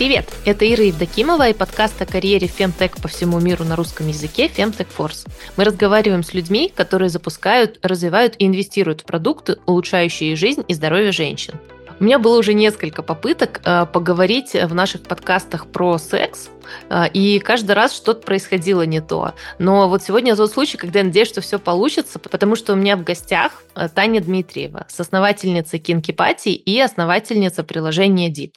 Привет! Это Ира Евдокимова и подкаст о карьере Femtech по всему миру на русском языке Femtech Force. Мы разговариваем с людьми, которые запускают, развивают и инвестируют в продукты, улучшающие жизнь и здоровье женщин. У меня было уже несколько попыток э, поговорить в наших подкастах про секс, э, и каждый раз что-то происходило не то. Но вот сегодня тот случай, когда я надеюсь, что все получится, потому что у меня в гостях э, Таня Дмитриева, соосновательница Кинкипати и основательница приложения Deep.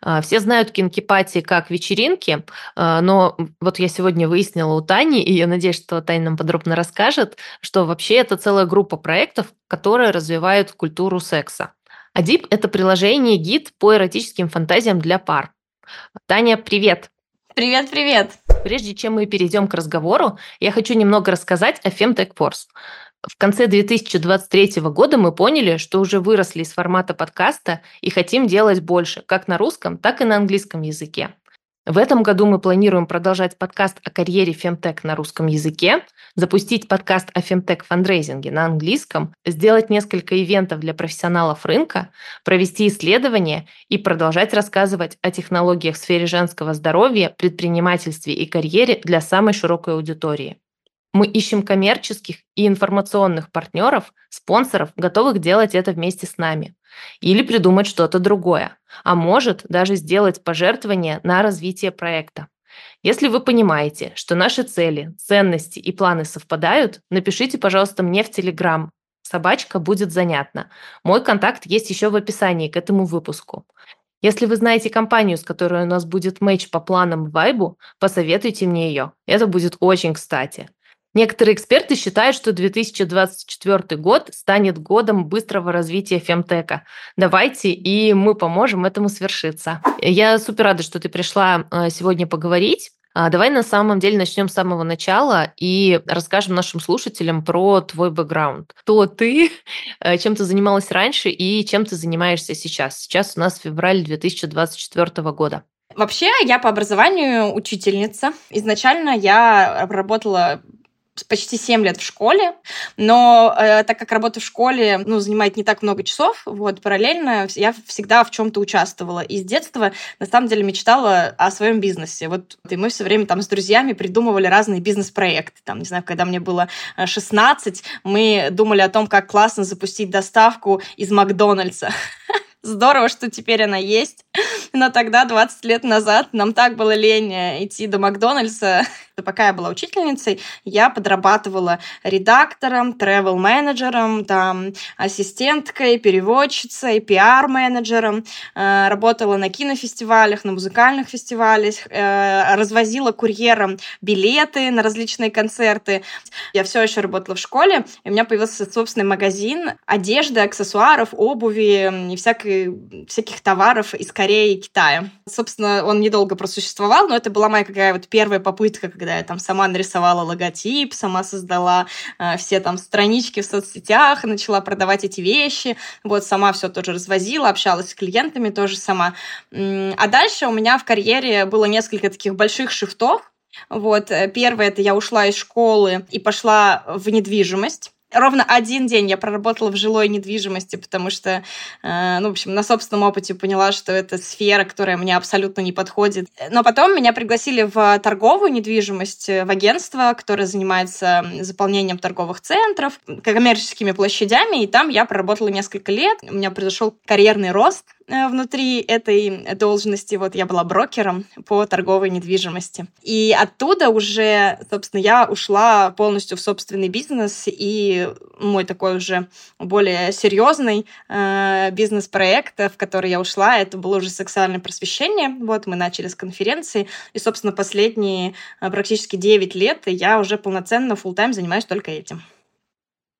А, все знают кинкипати как вечеринки, а, но вот я сегодня выяснила у Тани, и я надеюсь, что Таня нам подробно расскажет, что вообще это целая группа проектов, которые развивают культуру секса. Адип – это приложение-гид по эротическим фантазиям для пар. Таня, привет! Привет-привет! Прежде чем мы перейдем к разговору, я хочу немного рассказать о Femtech Force. В конце 2023 года мы поняли, что уже выросли из формата подкаста и хотим делать больше, как на русском, так и на английском языке. В этом году мы планируем продолжать подкаст о карьере Femtech на русском языке, запустить подкаст о Femtech фандрейзинге на английском, сделать несколько ивентов для профессионалов рынка, провести исследования и продолжать рассказывать о технологиях в сфере женского здоровья, предпринимательстве и карьере для самой широкой аудитории. Мы ищем коммерческих и информационных партнеров, спонсоров, готовых делать это вместе с нами. Или придумать что-то другое. А может, даже сделать пожертвование на развитие проекта. Если вы понимаете, что наши цели, ценности и планы совпадают, напишите, пожалуйста, мне в Телеграм. Собачка будет занятна. Мой контакт есть еще в описании к этому выпуску. Если вы знаете компанию, с которой у нас будет матч по планам вайбу, посоветуйте мне ее. Это будет очень кстати. Некоторые эксперты считают, что 2024 год станет годом быстрого развития фемтека. Давайте, и мы поможем этому свершиться. Я супер рада, что ты пришла э, сегодня поговорить. А, давай на самом деле начнем с самого начала и расскажем нашим слушателям про твой бэкграунд. Кто ты, э, чем ты занималась раньше и чем ты занимаешься сейчас? Сейчас у нас февраль 2024 года. Вообще, я по образованию учительница. Изначально я работала почти 7 лет в школе, но э, так как работа в школе ну, занимает не так много часов, вот, параллельно я всегда в чем-то участвовала. И с детства, на самом деле, мечтала о своем бизнесе. Вот, и мы все время там с друзьями придумывали разные бизнес-проекты. Там, не знаю, когда мне было 16, э, мы думали о том, как классно запустить доставку из Макдональдса. Здорово, что теперь она есть. Но тогда, 20 лет назад, нам так было лень э, идти до Макдональдса. Пока я была учительницей, я подрабатывала редактором, тревел-менеджером, там, ассистенткой, переводчицей, пиар-менеджером, э, работала на кинофестивалях, на музыкальных фестивалях, э, развозила курьером билеты на различные концерты. Я все еще работала в школе, и у меня появился собственный магазин одежды, аксессуаров, обуви и всякой, всяких товаров из Кореи и Китая. Собственно, он недолго просуществовал, но это была моя какая вот первая попытка, когда я там сама нарисовала логотип, сама создала э, все там странички в соцсетях, начала продавать эти вещи, вот сама все тоже развозила, общалась с клиентами тоже сама. А дальше у меня в карьере было несколько таких больших шифтов, вот, э, первое, это я ушла из школы и пошла в недвижимость ровно один день я проработала в жилой недвижимости, потому что, э, ну, в общем, на собственном опыте поняла, что это сфера, которая мне абсолютно не подходит. Но потом меня пригласили в торговую недвижимость, в агентство, которое занимается заполнением торговых центров, коммерческими площадями, и там я проработала несколько лет. У меня произошел карьерный рост, Э, внутри этой должности. Вот я была брокером по торговой недвижимости. И оттуда уже, собственно, я ушла полностью в собственный бизнес, и мой такой уже более серьезный э, бизнес-проект, в который я ушла, это было уже сексуальное просвещение. Вот мы начали с конференции, и, собственно, последние э, практически 9 лет я уже полноценно, full тайм занимаюсь только этим.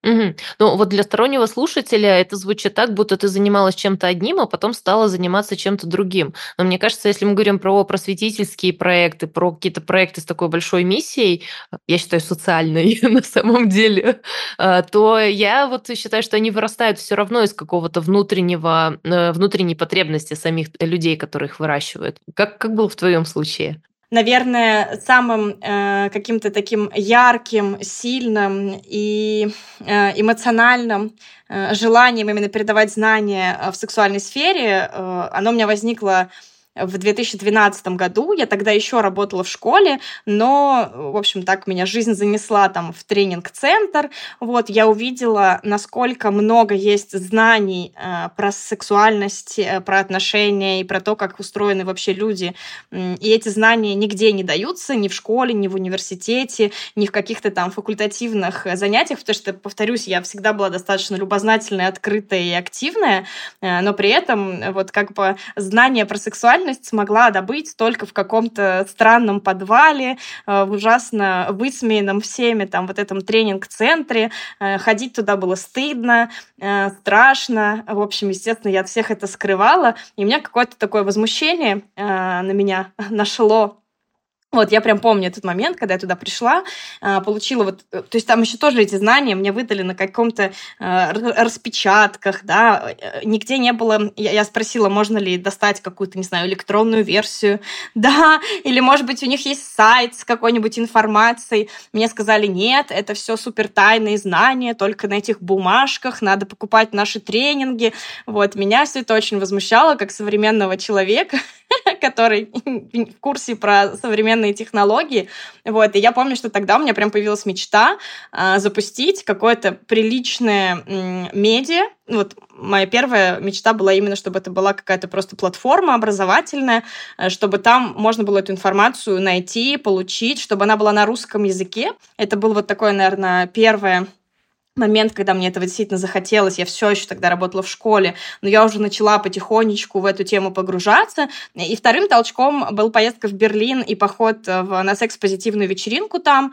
Мгм. Ну, вот для стороннего слушателя это звучит так, будто ты занималась чем-то одним, а потом стала заниматься чем-то другим. Но мне кажется, если мы говорим про просветительские проекты, про какие-то проекты с такой большой миссией, я считаю, социальной на самом деле, а, то я вот считаю, что они вырастают все равно из какого-то внутреннего, э, внутренней потребности самих людей, которые их выращивают. Как, как было в твоем случае? Наверное, самым э, каким-то таким ярким, сильным и э, эмоциональным э, желанием именно передавать знания в сексуальной сфере, э, оно у меня возникло в 2012 году. Я тогда еще работала в школе, но, в общем, так меня жизнь занесла там в тренинг-центр. Вот, я увидела, насколько много есть знаний э, про сексуальность, э, про отношения и про то, как устроены вообще люди. И эти знания нигде не даются, ни в школе, ни в университете, ни в каких-то там факультативных занятиях, потому что, повторюсь, я всегда была достаточно любознательная, открытая и активная, э, но при этом вот как бы знания про сексуальность смогла добыть только в каком-то странном подвале, э, в ужасно высмеянном всеми там вот этом тренинг-центре. Э, ходить туда было стыдно, страшно. В общем, естественно, я от всех это скрывала, и у меня какое-то такое возмущение на меня нашло вот, я прям помню этот момент, когда я туда пришла, а, получила вот... Э, то есть там еще тоже эти знания мне выдали на каком-то э, распечатках, да, э, нигде не было... Я спросила, можно ли достать какую-то, не знаю, электронную версию, да, или, может быть, у них есть сайт с какой-нибудь информацией. Мне сказали, нет, это все супер тайные знания, только на этих бумажках, надо покупать наши тренинги. Вот, меня все это очень возмущало, как современного человека, который в курсе про современные технологии. Вот, и я помню, что тогда у меня прям появилась мечта э, запустить какое-то приличное э, медиа. Вот моя первая мечта была именно, чтобы это была какая-то просто платформа образовательная, э, чтобы там можно было эту информацию найти, получить, чтобы она была на русском языке. Это был вот такое, наверное, первое момент, когда мне этого действительно захотелось, я все еще тогда работала в школе, но я уже начала потихонечку в эту тему погружаться. И вторым толчком был поездка в Берлин и поход в, на секс-позитивную вечеринку там.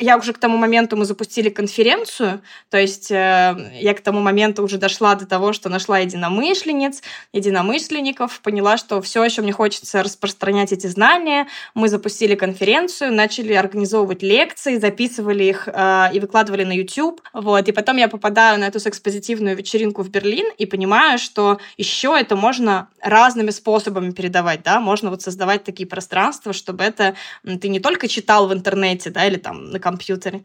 Я уже к тому моменту мы запустили конференцию, то есть э, я к тому моменту уже дошла до того, что нашла единомышленниц, единомышленников, поняла, что все еще мне хочется распространять эти знания. Мы запустили конференцию, начали организовывать лекции, записывали их э, и выкладывали на YouTube. Вот вот, и потом я попадаю на эту секс-позитивную вечеринку в Берлин и понимаю, что еще это можно разными способами передавать, да, можно вот создавать такие пространства, чтобы это ты не только читал в интернете, да, или там на компьютере,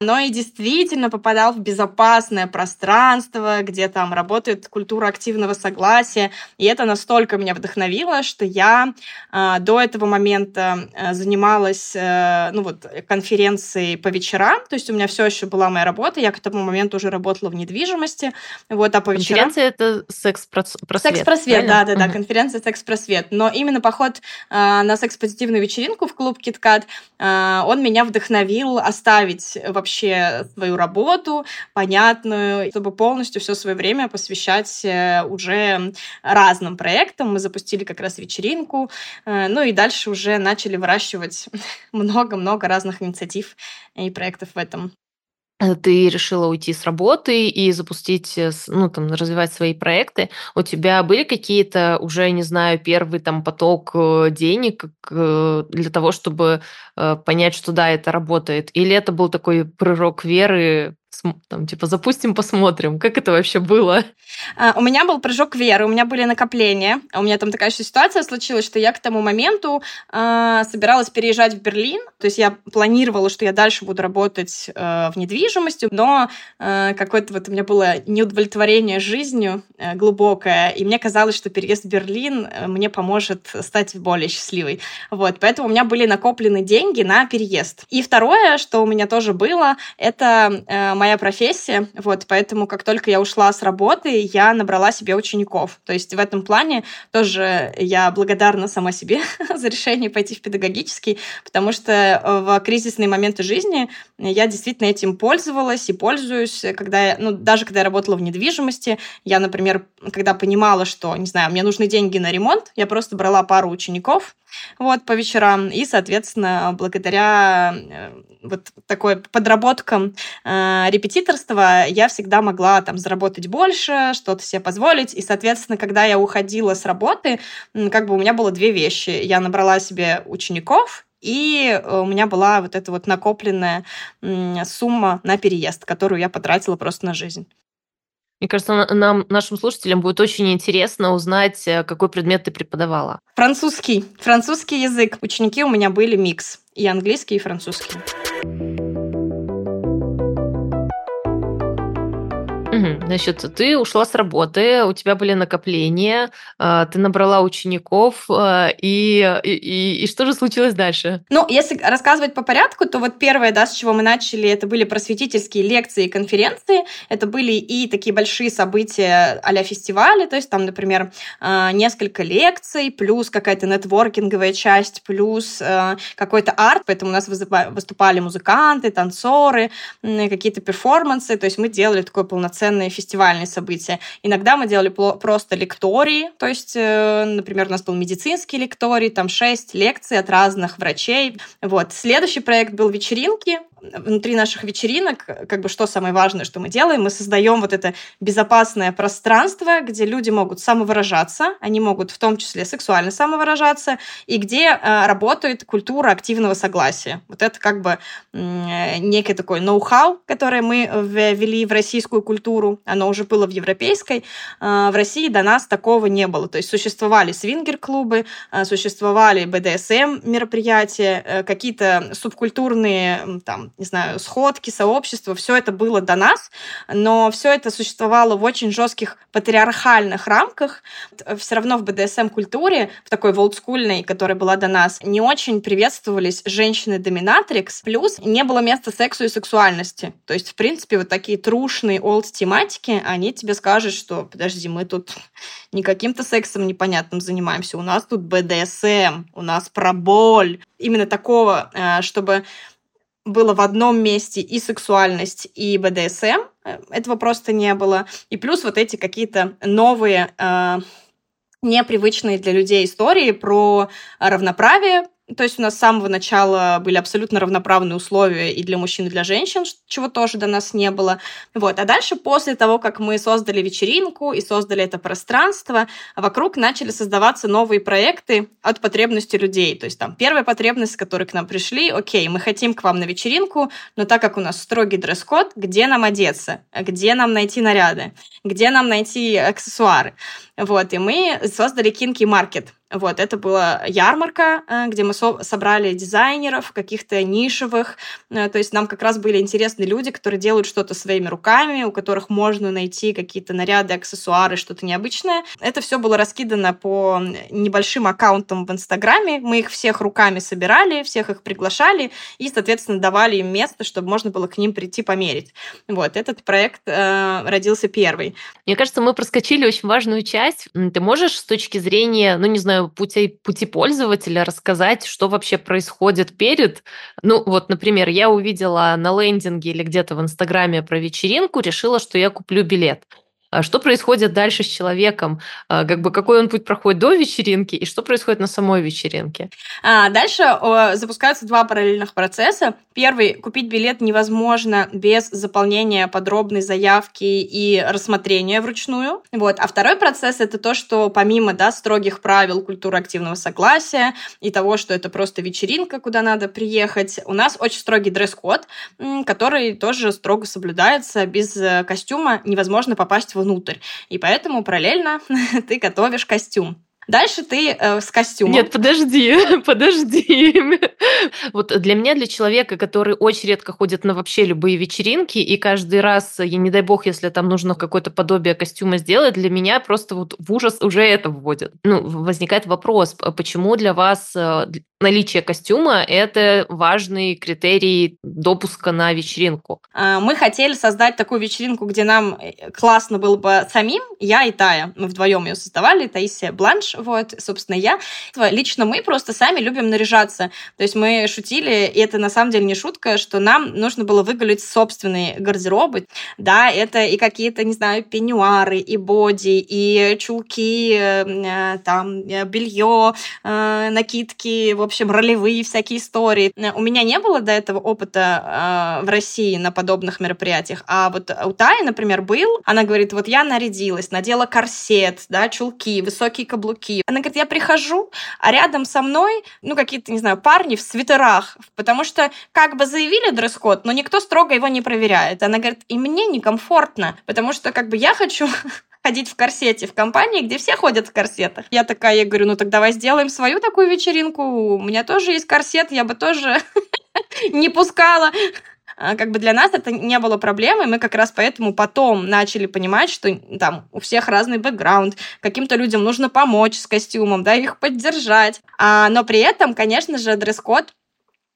но и действительно попадал в безопасное пространство, где там работает культура активного согласия, и это настолько меня вдохновило, что я э, до этого момента э, занималась, э, ну вот, конференцией по вечерам, то есть у меня все еще была моя работа, я к этому тому моменту уже работала в недвижимости. Вот, а по вечерам... Конференция — это секс-просвет. Секс-просвет, да-да-да, конференция секс-просвет. Но именно поход э, на секс-позитивную вечеринку в клуб KitKat, э, он меня вдохновил оставить вообще свою работу понятную, чтобы полностью все свое время посвящать э, уже разным проектам. Мы запустили как раз вечеринку, э, ну и дальше уже начали выращивать много-много разных инициатив и проектов в этом. Э, ты решила уйти с работы и запустить, э, ну, там, развивать свои проекты. У тебя были какие-то уже, не знаю, первый там поток э, денег для того, чтобы понять, что да, это работает? Или это был такой прыжок веры там, типа, запустим, посмотрим, как это вообще было? А, у меня был прыжок веры, у меня были накопления. У меня там такая ситуация случилась, что я к тому моменту э, собиралась переезжать в Берлин. То есть я планировала, что я дальше буду работать э, в недвижимости, но э, какое-то вот у меня было неудовлетворение жизнью э, глубокое, и мне казалось, что переезд в Берлин э, мне поможет стать более счастливой. Вот, поэтому у меня были накоплены деньги на переезд. И второе, что у меня тоже было, это э, моя профессия, вот, поэтому как только я ушла с работы, я набрала себе учеников. То есть в этом плане тоже я благодарна сама себе за решение пойти в педагогический, потому что э, в кризисные моменты жизни я действительно этим пользовалась и пользуюсь, когда я, ну, даже когда я работала в недвижимости, я, например, когда понимала, что, не знаю, мне нужны деньги на ремонт, я просто брала пару учеников, вот, по вечерам. И, соответственно, благодаря э, вот такой подработкам э, репетиторства я всегда могла там заработать больше, что-то себе позволить. И, соответственно, когда я уходила с работы, как бы у меня было две вещи. Я набрала себе учеников, и э, у меня была вот эта вот накопленная сумма на переезд, которую я потратила просто на жизнь. Мне кажется, нам, нашим слушателям будет очень интересно узнать, э, какой предмет ты преподавала. Французский. Французский язык. Ученики у меня были микс. И английский, и французский. Мгм. Значит, ты ушла с работы, у тебя были накопления, а, ты набрала учеников, а, и, и, и, и что же случилось дальше? Ну, если рассказывать по порядку, то вот первое, да, с чего мы начали, это были просветительские лекции и конференции. Это были и такие большие события а фестивали, то есть там, например, а, несколько лекций, плюс какая-то нетворкинговая часть, плюс какой-то арт, поэтому у нас выступали музыканты, танцоры, какие-то перформансы, то есть мы делали такое полноценное полноценные фестивальные события. Иногда мы делали просто лектории, то есть, э, например, у нас был медицинский лекторий, там шесть лекций от разных врачей. Вот. Следующий проект был вечеринки, внутри наших вечеринок, как бы что самое важное, что мы делаем, мы создаем вот это безопасное пространство, где люди могут самовыражаться, они могут в том числе сексуально самовыражаться, и где э, работает культура активного согласия. Вот это как бы э, некий такой ноу-хау, которое мы ввели в российскую культуру, оно уже было в европейской. Э, в России до нас такого не было. То есть существовали свингер-клубы, э, существовали БДСМ мероприятия, э, какие-то субкультурные там не знаю, сходки, сообщества, все это было до нас, но все это существовало в очень жестких патриархальных рамках. Все равно в БДСМ-культуре, в такой волдскульной, которая была до нас, не очень приветствовались женщины-доминатрикс, плюс не было места сексу и сексуальности. То есть, в принципе, вот такие трушные олд-тематики, они тебе скажут, что, подожди, мы тут не каким-то сексом непонятным занимаемся, у нас тут БДСМ, у нас про боль. Именно такого, э, чтобы было в одном месте и сексуальность, и БДСМ. Э, этого просто не было. И плюс вот эти какие-то новые, э, непривычные для людей истории про равноправие, то есть у нас с самого начала были абсолютно равноправные условия и для мужчин, и для женщин, чего тоже до нас не было. Вот. А дальше, после того, как мы создали вечеринку и создали это пространство, вокруг начали создаваться новые проекты от потребностей людей. То есть там первая потребность, с которой к нам пришли, окей, мы хотим к вам на вечеринку, но так как у нас строгий дресс-код, где нам одеться, где нам найти наряды, где нам найти аксессуары. Вот, и мы создали Kinky Market. Вот, это была ярмарка, э, где мы со собрали дизайнеров, каких-то нишевых. Э, то есть нам как раз были интересны люди, которые делают что-то своими руками, у которых можно найти какие-то наряды, аксессуары, что-то необычное. Это все было раскидано по небольшим аккаунтам в Инстаграме. Мы их всех руками собирали, всех их приглашали и, соответственно, давали им место, чтобы можно было к ним прийти померить. Вот, этот проект э, родился первый. Мне кажется, мы проскочили очень важную часть часть. Ты можешь с точки зрения, ну, не знаю, пути, пути пользователя рассказать, что вообще происходит перед? Ну, вот, например, я увидела на лендинге или где-то в Инстаграме про вечеринку, решила, что я куплю билет. А что происходит дальше с человеком, а, как бы какой он путь проходит до вечеринки и что происходит на самой вечеринке. А дальше о, запускаются два параллельных процесса. Первый купить билет невозможно без заполнения подробной заявки и рассмотрения вручную. Вот. А второй процесс это то, что помимо да, строгих правил культуры активного согласия и того, что это просто вечеринка, куда надо приехать, у нас очень строгий дресс-код, который тоже строго соблюдается. Без э, костюма невозможно попасть в внутрь. И поэтому параллельно ты готовишь костюм. Дальше ты э, с костюмом. Нет, подожди, подожди. Вот для меня, для человека, который очень редко ходит на вообще любые вечеринки, и каждый раз, я не дай бог, если там нужно какое-то подобие костюма сделать, для меня просто вот в ужас уже это вводит. Ну, возникает вопрос, почему для вас э, наличие костюма – это важный критерий допуска на вечеринку? А, мы хотели создать такую вечеринку, где нам э, классно было бы самим, я и Тая. Мы вдвоем ее создавали, Таисия Бланш, вот, собственно, я. Лично мы просто сами любим наряжаться. То есть мы шутили, и это на самом деле не шутка, что нам нужно было выгулить собственные гардеробы. Да, это и какие-то, не знаю, пеньюары, и боди, и чулки, э, там, э, белье, э, накидки, в общем, ролевые всякие истории. У меня не было до этого опыта в России на подобных мероприятиях, а вот у Таи, например, был. Она говорит, вот я нарядилась, надела корсет, да, чулки, высокие каблуки, руки. Она говорит, я прихожу, а рядом со мной, ну, какие-то, не знаю, парни в свитерах, потому что как бы заявили дресс-код, но никто строго его не проверяет. Она говорит, и мне некомфортно, потому что как бы я хочу ходить в корсете в компании, где все ходят в корсетах. Я такая, я говорю, ну так давай сделаем свою такую вечеринку. У меня тоже есть корсет, я бы тоже не пускала как бы для нас это не было проблемой, мы как раз поэтому потом начали понимать, что там у всех разный бэкграунд, каким-то людям нужно помочь с костюмом, да, их поддержать. А, но при этом, конечно же, дресс-код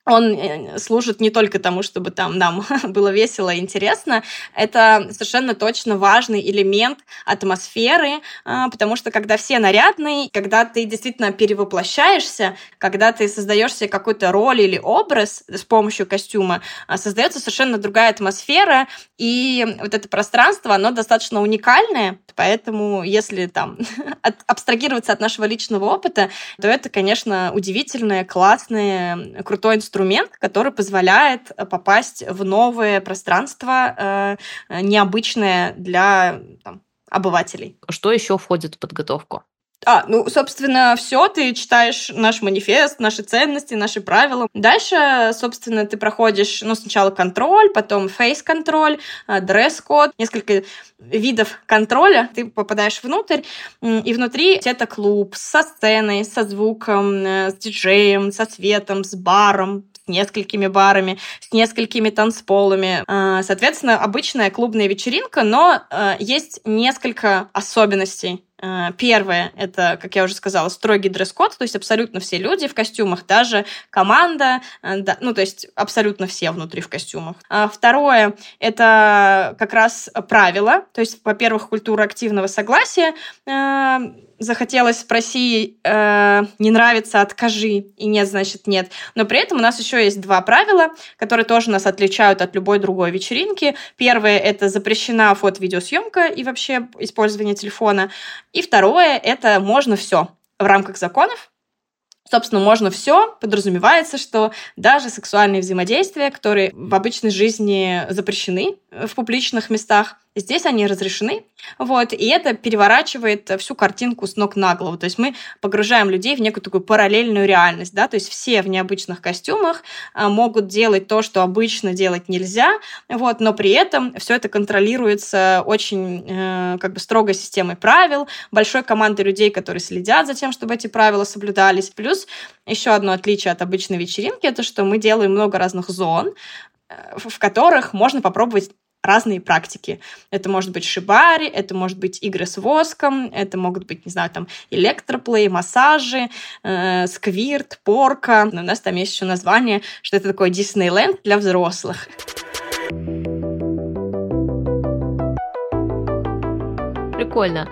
он э, служит не только тому, чтобы там нам было весело и интересно, это совершенно точно важный элемент атмосферы, а, потому что когда все нарядные, когда ты действительно перевоплощаешься, когда ты создаешь себе какую-то роль или образ с помощью костюма, а, создается совершенно другая атмосфера, и вот это пространство, оно достаточно уникальное, поэтому если там абстрагироваться от нашего личного опыта, то это, конечно, удивительное, классное, крутой инструмент, инструмент, который позволяет э, попасть в новое пространство, э, э, необычное для там, обывателей. Что еще входит в подготовку? А, ну, собственно, все, ты читаешь наш манифест, наши ценности, наши правила. Дальше, собственно, ты проходишь, ну, сначала контроль, потом фейс-контроль, дресс-код, несколько видов контроля. Ты попадаешь внутрь, и внутри это клуб со сценой, со звуком, с диджеем, со светом, с баром, несколькими барами, с несколькими танцполами. А, соответственно, обычная клубная вечеринка, но а, есть несколько особенностей Первое, это, как я уже сказала, строгий дресс-код, то есть абсолютно все люди в костюмах, даже команда, да, ну, то есть абсолютно все внутри в костюмах. Второе, это как раз правила, то есть, во-первых, культура активного согласия, захотелось спроси, э, не нравится, откажи, и нет, значит нет. Но при этом у нас еще есть два правила, которые тоже нас отличают от любой другой вечеринки. Первое — это запрещена фото-видеосъемка и вообще использование телефона. И второе — это можно все в рамках законов, Собственно, можно все. Подразумевается, что даже сексуальные взаимодействия, которые в обычной жизни запрещены в публичных местах, Здесь они разрешены, вот, и это переворачивает всю картинку с ног на голову. То есть мы погружаем людей в некую такую параллельную реальность, да, то есть все в необычных костюмах а, могут делать то, что обычно делать нельзя, вот, но при этом все это контролируется очень э, как бы строгой системой правил, большой командой людей, которые следят за тем, чтобы эти правила соблюдались. Плюс еще одно отличие от обычной вечеринки, это что мы делаем много разных зон, э, в которых можно попробовать разные практики. Это может быть шибари, это может быть игры с воском, это могут быть, не знаю, там электроплей, массажи, э, сквирт, порка. Но у нас там есть еще название, что это такое Диснейленд для взрослых. Прикольно.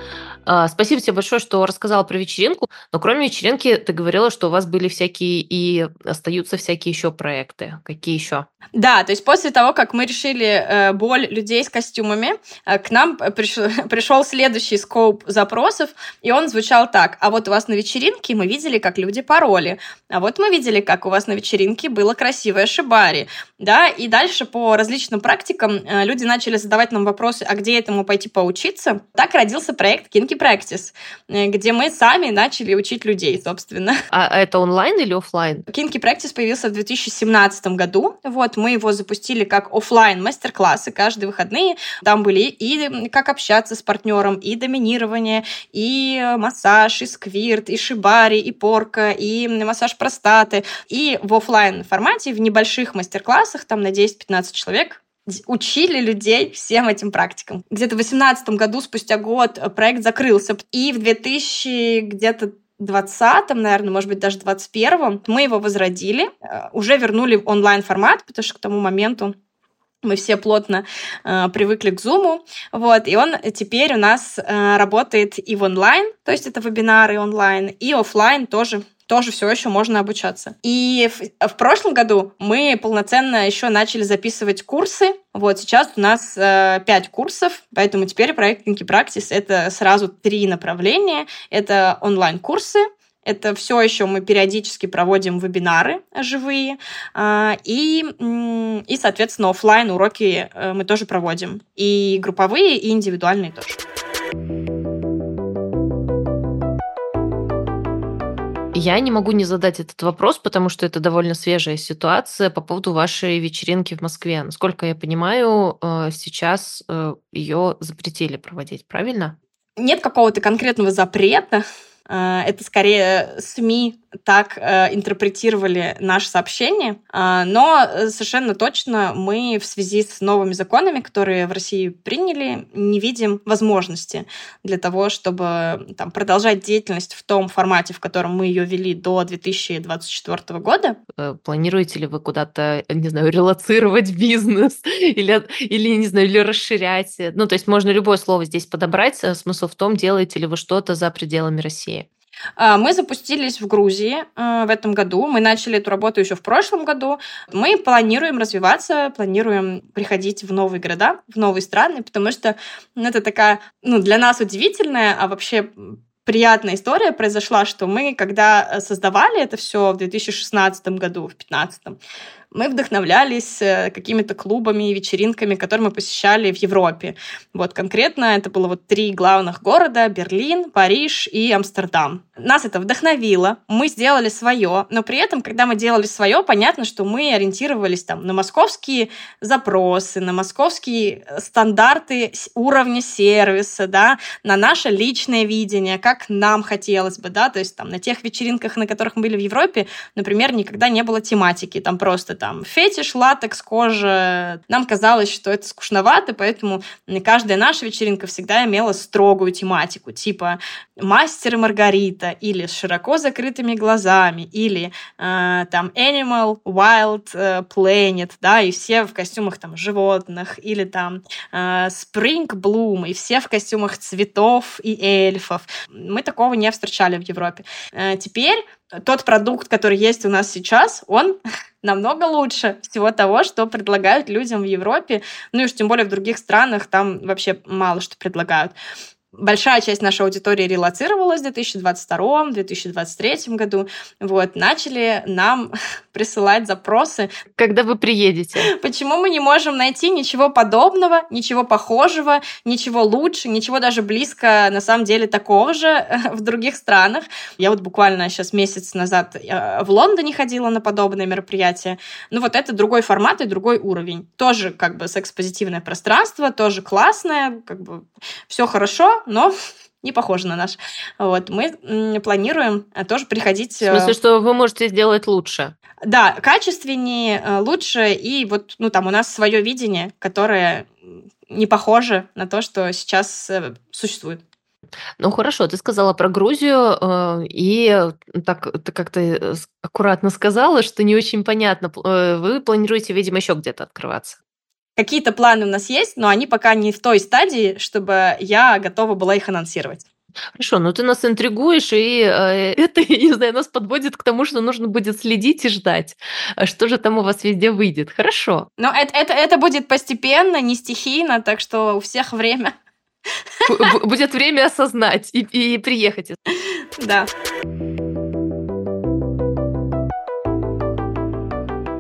А, спасибо тебе большое, что рассказала про вечеринку. Но кроме вечеринки, ты говорила, что у вас были всякие и остаются всякие еще проекты. Какие еще? Да, то есть после того, как мы решили э, боль людей с костюмами, э, к нам пришел, следующий скоп запросов, и он звучал так. А вот у вас на вечеринке мы видели, как люди пароли. А вот мы видели, как у вас на вечеринке было красивое шибари. Да, и дальше по различным практикам э, люди начали задавать нам вопросы, а где этому пойти поучиться. Так родился проект Kinky Practice, э, где мы сами начали учить людей, собственно. А это онлайн или офлайн? Kinky Practice появился в 2017 году. Вот, мы его запустили как офлайн мастер-классы каждые выходные. Там были и как общаться с партнером, и доминирование, и массаж, и сквирт, и шибари, и порка, и массаж простаты. И в офлайн формате, в небольших мастер-классах, там на 10-15 человек, учили людей всем этим практикам. Где-то в 2018 году, спустя год, э, проект закрылся. И в 2000 где-то 20 наверное, может быть, даже 21 мы его возродили, э, уже вернули в онлайн-формат, потому что к тому моменту мы все плотно э, привыкли к Zoom, вот, и он теперь у нас э, работает и в онлайн, то есть это вебинары онлайн, и офлайн тоже тоже все еще можно обучаться. И в, в прошлом году мы полноценно еще начали записывать курсы. Вот сейчас у нас э, 5 курсов, поэтому теперь проект Kinky Practice — это сразу три направления. Это онлайн-курсы, это все еще мы периодически проводим вебинары живые, а, и, и соответственно, офлайн уроки э, мы тоже проводим. И групповые, и индивидуальные тоже. Я не могу не задать этот вопрос, потому что это довольно свежая ситуация по поводу вашей вечеринки в Москве. Насколько я понимаю, э, сейчас э, ее запретили проводить, правильно? Нет какого-то конкретного запрета, это скорее СМИ так э, интерпретировали наше сообщение, э, но совершенно точно мы в связи с новыми законами, которые в России приняли, не видим возможности для того, чтобы там, продолжать деятельность в том формате, в котором мы ее вели до 2024 года. Э, планируете ли вы куда-то, не знаю, релацировать бизнес или, или, не знаю, или расширять? Ну, то есть можно любое слово здесь подобрать. Э, смысл в том, делаете ли вы что-то за пределами России. А, мы запустились в Грузии э, в этом году. Мы начали эту работу еще в прошлом году. Мы планируем развиваться, планируем приходить в новые города, в новые страны, потому что ну, это такая, ну, для нас удивительная, а вообще приятная история произошла, что мы, когда создавали это все в 2016 году, в 2015, мы вдохновлялись э, какими-то клубами и вечеринками, которые мы посещали в Европе. Вот конкретно это было вот три главных города — Берлин, Париж и Амстердам. Нас это вдохновило, мы сделали свое, но при этом, когда мы делали свое, понятно, что мы ориентировались там на московские запросы, на московские э, стандарты уровня сервиса, да, на наше личное видение, как нам хотелось бы, да, то есть там на тех вечеринках, на которых мы были в Европе, например, никогда не было тематики, там просто там фетиш, латекс, кожа. Нам казалось, что это скучновато, поэтому каждая наша вечеринка всегда имела строгую тематику, типа мастер и Маргарита, или с широко закрытыми глазами, или э, там Animal, Wild, э, Planet, да, и все в костюмах там животных, или там э, Spring Bloom, и все в костюмах цветов и эльфов. Мы такого не встречали в Европе. Э, теперь тот продукт, который есть у нас сейчас, он намного лучше всего того, что предлагают людям в Европе, ну и уж тем более в других странах, там вообще мало что предлагают большая часть нашей аудитории релацировалась в 2022-2023 году. Вот, начали нам присылать запросы. Когда вы приедете? Почему мы не можем найти ничего подобного, ничего похожего, ничего лучше, ничего даже близко, на самом деле, такого же в других странах? Я вот буквально сейчас месяц назад э, в Лондоне ходила на подобное мероприятие. Ну вот это другой формат и другой уровень. Тоже как бы секс-позитивное пространство, тоже классное, как бы все хорошо, но не похоже на наш. Вот, мы планируем э, тоже приходить... В смысле, э, что вы можете сделать лучше? Да, качественнее, э, лучше, и вот, ну, там у нас свое видение, которое не похоже на то, что сейчас существует. Ну хорошо, ты сказала про Грузию, и так ты как-то аккуратно сказала, что не очень понятно. Вы планируете, видимо, еще где-то открываться? Какие-то планы у нас есть, но они пока не в той стадии, чтобы я готова была их анонсировать. Хорошо, ну ты нас интригуешь, и э, это, не знаю, нас подводит к тому, что нужно будет следить и ждать, а что же там у вас везде выйдет. Хорошо. Но это, это, это будет постепенно, не стихийно, так что у всех время. Будет время осознать и, и приехать. Да.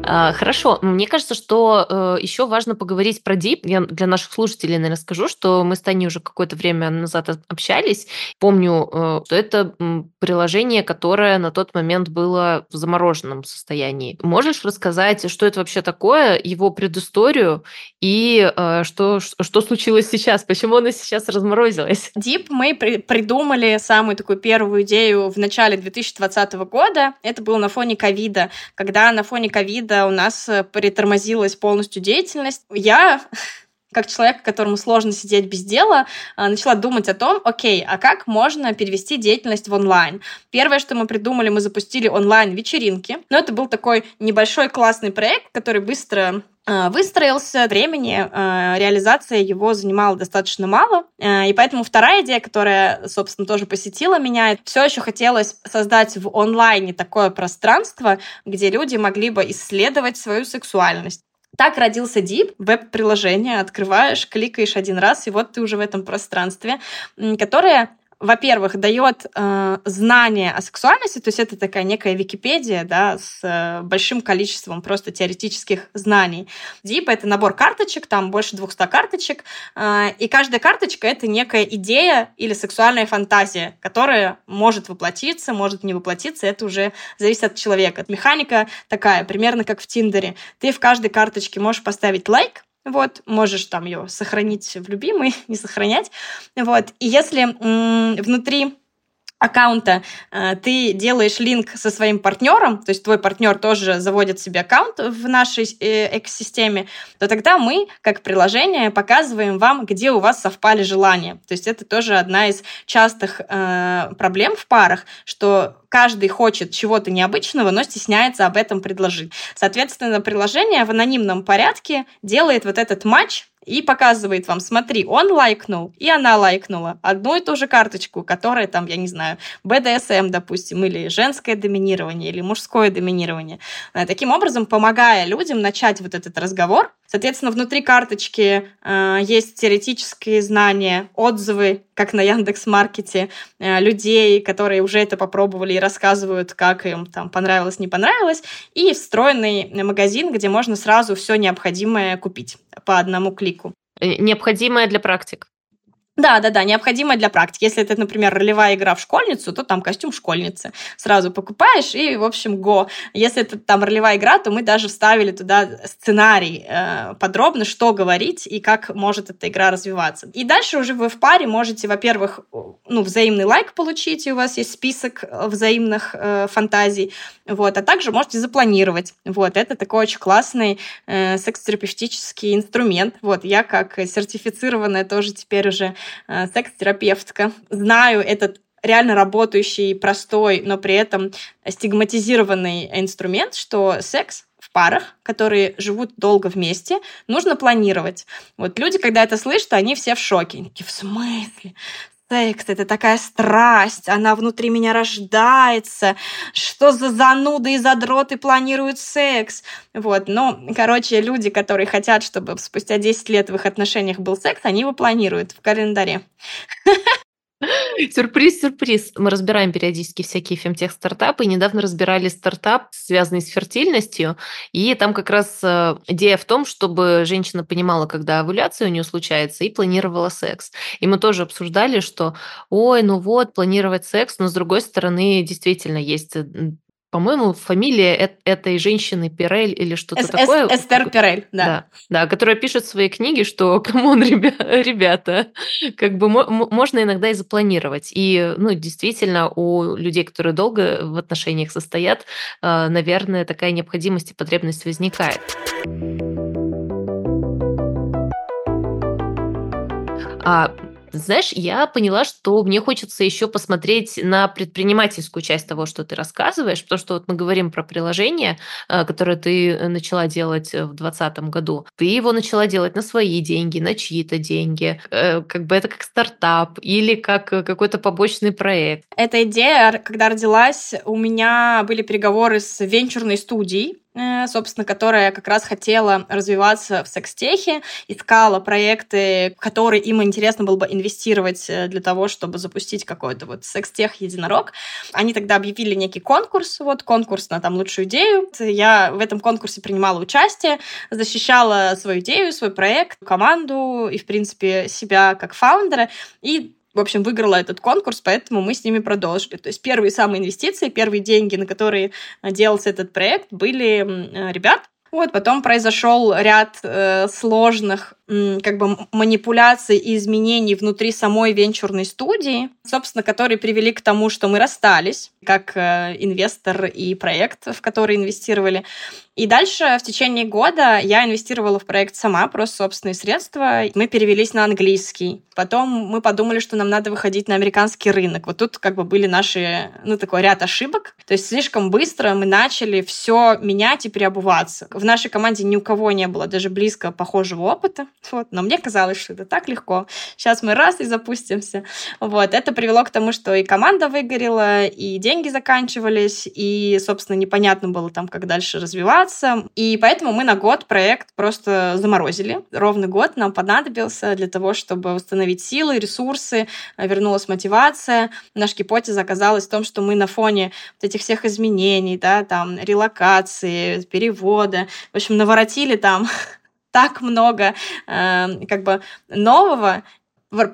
Хорошо, мне кажется, что э, еще важно поговорить про Deep. Я для наших слушателей, наверное, скажу, что мы с Таней уже какое-то время назад общались. Помню, э, что это приложение, которое на тот момент было в замороженном состоянии. Можешь рассказать, что это вообще такое, его предысторию и э, что, что случилось сейчас, почему оно сейчас разморозилось? Deep мы при придумали самую такую первую идею в начале 2020 года. Это было на фоне ковида, когда на фоне ковида у нас э, притормозилась полностью деятельность, я как человек, которому сложно сидеть без дела, э, начала думать о том, окей, а как можно перевести деятельность в онлайн? Первое, что мы придумали, мы запустили онлайн-вечеринки. Но это был такой небольшой классный проект, который быстро э, выстроился, времени реализация его занимала достаточно мало, и поэтому вторая идея, которая, собственно, тоже посетила меня, все еще хотелось создать в онлайне такое пространство, где люди могли бы исследовать свою сексуальность. Так родился Deep, веб-приложение. Открываешь, кликаешь один раз, и вот ты уже в этом пространстве, которое во-первых, дает э, знание о сексуальности, то есть это такая некая Википедия, да, с э, большим количеством просто теоретических знаний. Deep — это набор карточек, там больше 200 карточек, э, и каждая карточка — это некая идея или сексуальная фантазия, которая может воплотиться, может не воплотиться, это уже зависит от человека. Механика такая, примерно как в Тиндере. Ты в каждой карточке можешь поставить лайк, вот, можешь там ее сохранить в любимый, не сохранять. Вот. И если внутри аккаунта э, ты делаешь линк со своим партнером, то есть твой партнер тоже заводит себе аккаунт в нашей э, экосистеме, то тогда мы, как приложение, показываем вам, где у вас совпали желания. То есть это тоже одна из частых э, проблем в парах, что каждый хочет чего-то необычного, но стесняется об этом предложить. Соответственно, приложение в анонимном порядке делает вот этот матч и показывает вам, смотри, он лайкнул, и она лайкнула одну и ту же карточку, которая там, я не знаю, BDSM, допустим, или женское доминирование, или мужское доминирование. Э, таким образом, помогая людям начать вот этот разговор, Соответственно, внутри карточки э, есть теоретические знания, отзывы, как на Яндекс Маркете, э, людей, которые уже это попробовали и рассказывают, как им там понравилось, не понравилось, и встроенный магазин, где можно сразу все необходимое купить по одному клику. Э, необходимое для практик. Да, да, да, необходимое для практики. Если это, например, ролевая игра в школьницу, то там костюм школьницы. Сразу покупаешь и, в общем, го. Если это там ролевая игра, то мы даже вставили туда сценарий э, подробно, что говорить и как может эта игра развиваться. И дальше уже вы в паре можете, во-первых, ну, взаимный лайк получить, и у вас есть список э, взаимных э, фантазий, вот, а также можете запланировать. Вот, это такой очень классный э, секс-терапевтический инструмент. Вот, я как сертифицированная тоже теперь уже секс-терапевтка. Знаю этот реально работающий, простой, но при этом стигматизированный инструмент, что секс в парах, которые живут долго вместе, нужно планировать. Вот люди, когда это слышат, они все в шоке. Они такие, в смысле? Секс, это такая страсть, она внутри меня рождается, что за зануды и задроты планируют секс. Вот, но, короче, люди, которые хотят, чтобы спустя 10 лет в их отношениях был секс, они его планируют в календаре. Сюрприз, сюрприз. Мы разбираем периодически всякие фемтех-стартапы. И недавно разбирали стартап, связанный с фертильностью. И там как раз э, идея в том, чтобы женщина понимала, когда овуляция у нее случается, и планировала секс. И мы тоже обсуждали, что, ой, ну вот, планировать секс, но с другой стороны, действительно есть по-моему, фамилия этой женщины Перель или что-то Эс такое. Эстер Перель, да. да. Да, которая пишет в своей книге, что, come on, ребята, как бы можно иногда и запланировать. И, ну, действительно, у людей, которые долго в отношениях состоят, э, наверное, такая необходимость и потребность возникает. А знаешь, я поняла, что мне хочется еще посмотреть на предпринимательскую часть того, что ты рассказываешь, потому что вот мы говорим про приложение, э, которое ты начала делать в 2020 году. Ты его начала делать на свои деньги, на чьи-то деньги. Э, как бы это как стартап или как какой-то побочный проект. Эта идея, когда родилась, у меня были переговоры с венчурной студией, Э, собственно, которая как раз хотела развиваться в секстехе, искала проекты, в которые им интересно было бы инвестировать э, для того, чтобы запустить какой-то вот секстех единорог. Они тогда объявили некий конкурс, вот конкурс на там лучшую идею. Я в этом конкурсе принимала участие, защищала свою идею, свой проект, команду и, в принципе, себя как фаундера. И в общем, выиграла этот конкурс, поэтому мы с ними продолжили. То есть первые самые инвестиции, первые деньги, на которые э, делался этот проект, были э, ребят. Вот, потом произошел ряд э, сложных как бы манипуляций и изменений внутри самой венчурной студии, собственно, которые привели к тому, что мы расстались, как э, инвестор и проект, в который инвестировали. И дальше в течение года я инвестировала в проект сама, просто собственные средства. Мы перевелись на английский. Потом мы подумали, что нам надо выходить на американский рынок. Вот тут как бы были наши, ну, такой ряд ошибок. То есть слишком быстро мы начали все менять и переобуваться. В нашей команде ни у кого не было даже близко похожего опыта. Вот. Но мне казалось, что это так легко. Сейчас мы раз и запустимся. Вот. Это привело к тому, что и команда выгорела, и деньги заканчивались, и, собственно, непонятно было там, как дальше развиваться. И поэтому мы на год проект просто заморозили. Ровный год нам понадобился для того, чтобы установить силы, ресурсы, вернулась мотивация. Наша гипотеза оказалась в том, что мы на фоне вот этих всех изменений, да, там, релокации, перевода, в общем, наворотили там так много э, как бы нового,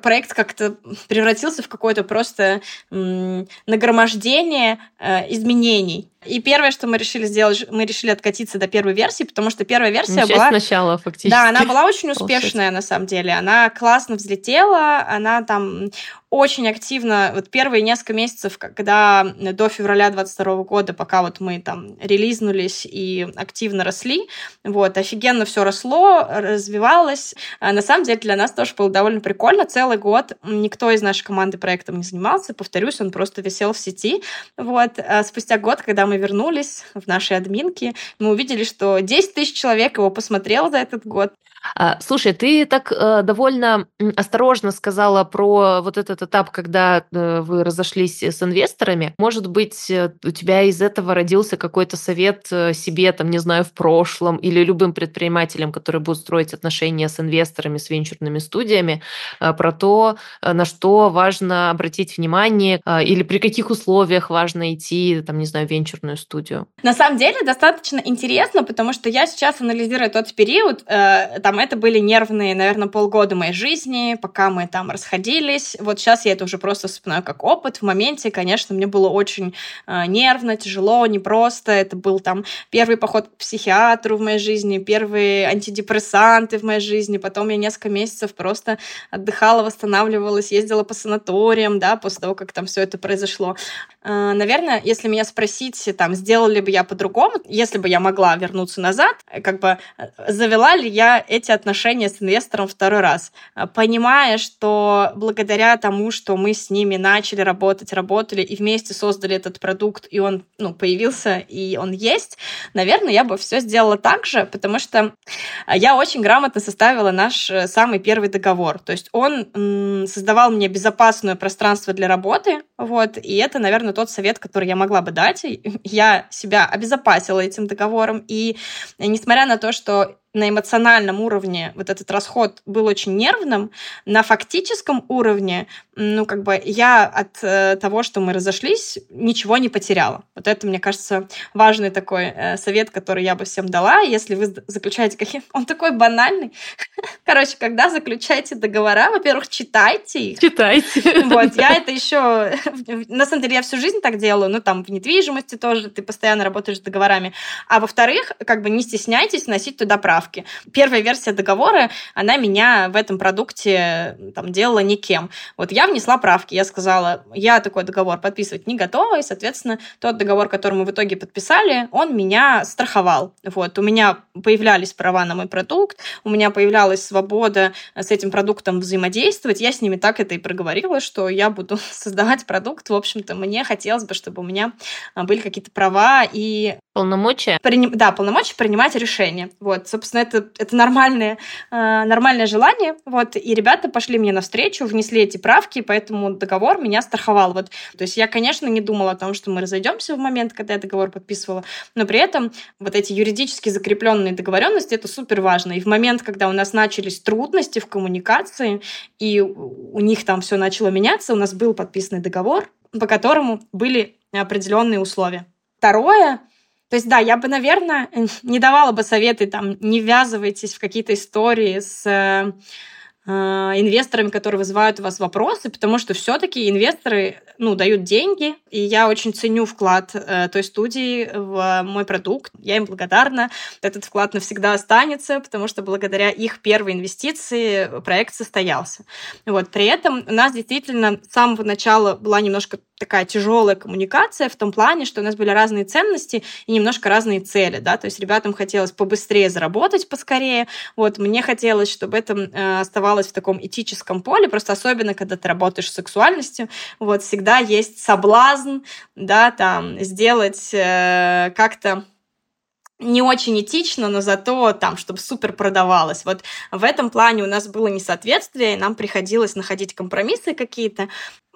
проект как-то превратился в какое-то просто нагромождение э, изменений. И первое, что мы решили сделать, мы решили откатиться до первой версии, потому что первая версия Начать была... сначала, фактически. Да, она была очень успешная, на самом деле. Она классно взлетела, она там очень активно, вот первые несколько месяцев, когда до февраля 22 года, пока вот мы там релизнулись и активно росли, вот, офигенно все росло, развивалось. А на самом деле для нас тоже было довольно прикольно. Целый год никто из нашей команды проектом не занимался. Повторюсь, он просто висел в сети. Вот. А спустя год, когда мы вернулись в наши админки, мы увидели, что 10 тысяч человек его посмотрел за этот год. А, слушай, ты так э, довольно осторожно сказала про вот этот этап, когда э, вы разошлись с инвесторами. Может быть, э, у тебя из этого родился какой-то совет э, себе, там, не знаю, в прошлом или любым предпринимателям, которые будут строить отношения с инвесторами, с венчурными студиями, э, про то, э, на что важно обратить внимание э, или при каких условиях важно идти, там, не знаю, в венчурную студию? На самом деле достаточно интересно, потому что я сейчас анализирую тот период, э, там это были нервные, наверное, полгода моей жизни, пока мы там расходились. Вот сейчас я это уже просто вспоминаю как опыт. В моменте, конечно, мне было очень э, нервно, тяжело, непросто. Это был там первый поход к психиатру в моей жизни, первые антидепрессанты в моей жизни. Потом я несколько месяцев просто отдыхала, восстанавливалась, ездила по санаториям, да, после того, как там все это произошло. Э, наверное, если меня спросить, там, сделали бы я по-другому, если бы я могла вернуться назад, как бы э, завела ли я эти отношения с инвестором второй раз, э, понимая, что благодаря тому, что мы с ними начали работать, работали и вместе создали этот продукт, и он ну, появился, и он есть, наверное, я бы все сделала так же, потому что я очень грамотно составила наш самый первый договор. То есть он создавал мне безопасное пространство для работы, вот, и это, наверное, тот совет, который я могла бы дать. Я себя обезопасила этим договором, и несмотря на то, что на эмоциональном уровне вот этот расход был очень нервным, на фактическом уровне, ну, как бы я от э, того, что мы разошлись, ничего не потеряла. Вот это, мне кажется, важный такой э, совет, который я бы всем дала. Если вы заключаете какие... Он такой банальный. Короче, когда заключаете договора, во-первых, читайте их. Читайте. Вот, я это еще... На самом деле, я всю жизнь так делаю. Ну, там, в недвижимости тоже ты постоянно работаешь с договорами. А во-вторых, как бы не стесняйтесь носить туда прав правки. Первая версия договора, она меня в этом продукте там, делала никем. Вот я внесла правки, я сказала, я такой договор подписывать не готова, и, соответственно, тот договор, который мы в итоге подписали, он меня страховал. Вот, у меня появлялись права на мой продукт, у меня появлялась свобода с этим продуктом взаимодействовать. Я с ними так это и проговорила, что я буду создавать продукт. В общем-то, мне хотелось бы, чтобы у меня а, были какие-то права и Полномочия? Приним... Да, полномочия принимать решения. Вот, собственно, это, это нормальное, э, нормальное желание. Вот, и ребята пошли мне навстречу, внесли эти правки, поэтому договор меня страховал. Вот, то есть я, конечно, не думала о том, что мы разойдемся в момент, когда я договор подписывала, но при этом вот эти юридически закрепленные договоренности, это супер важно. И в момент, когда у нас начались трудности в коммуникации, и у них там все начало меняться, у нас был подписанный договор, по которому были определенные условия. Второе, то есть, да, я бы, наверное, не давала бы советы, там, не ввязывайтесь в какие-то истории с э, э, инвесторами, которые вызывают у вас вопросы, потому что все-таки инвесторы ну, дают деньги, и я очень ценю вклад э, той студии в мой продукт. Я им благодарна. Этот вклад навсегда останется, потому что благодаря их первой инвестиции проект состоялся. Вот. При этом у нас действительно с самого начала была немножко такая тяжелая коммуникация в том плане, что у нас были разные ценности и немножко разные цели, да, то есть ребятам хотелось побыстрее заработать, поскорее, вот, мне хотелось, чтобы это э, оставалось в таком этическом поле, просто особенно, когда ты работаешь с сексуальностью, вот, всегда есть соблазн, да, там, сделать э, как-то не очень этично, но зато там, чтобы супер продавалось. Вот в этом плане у нас было несоответствие, и нам приходилось находить компромиссы какие-то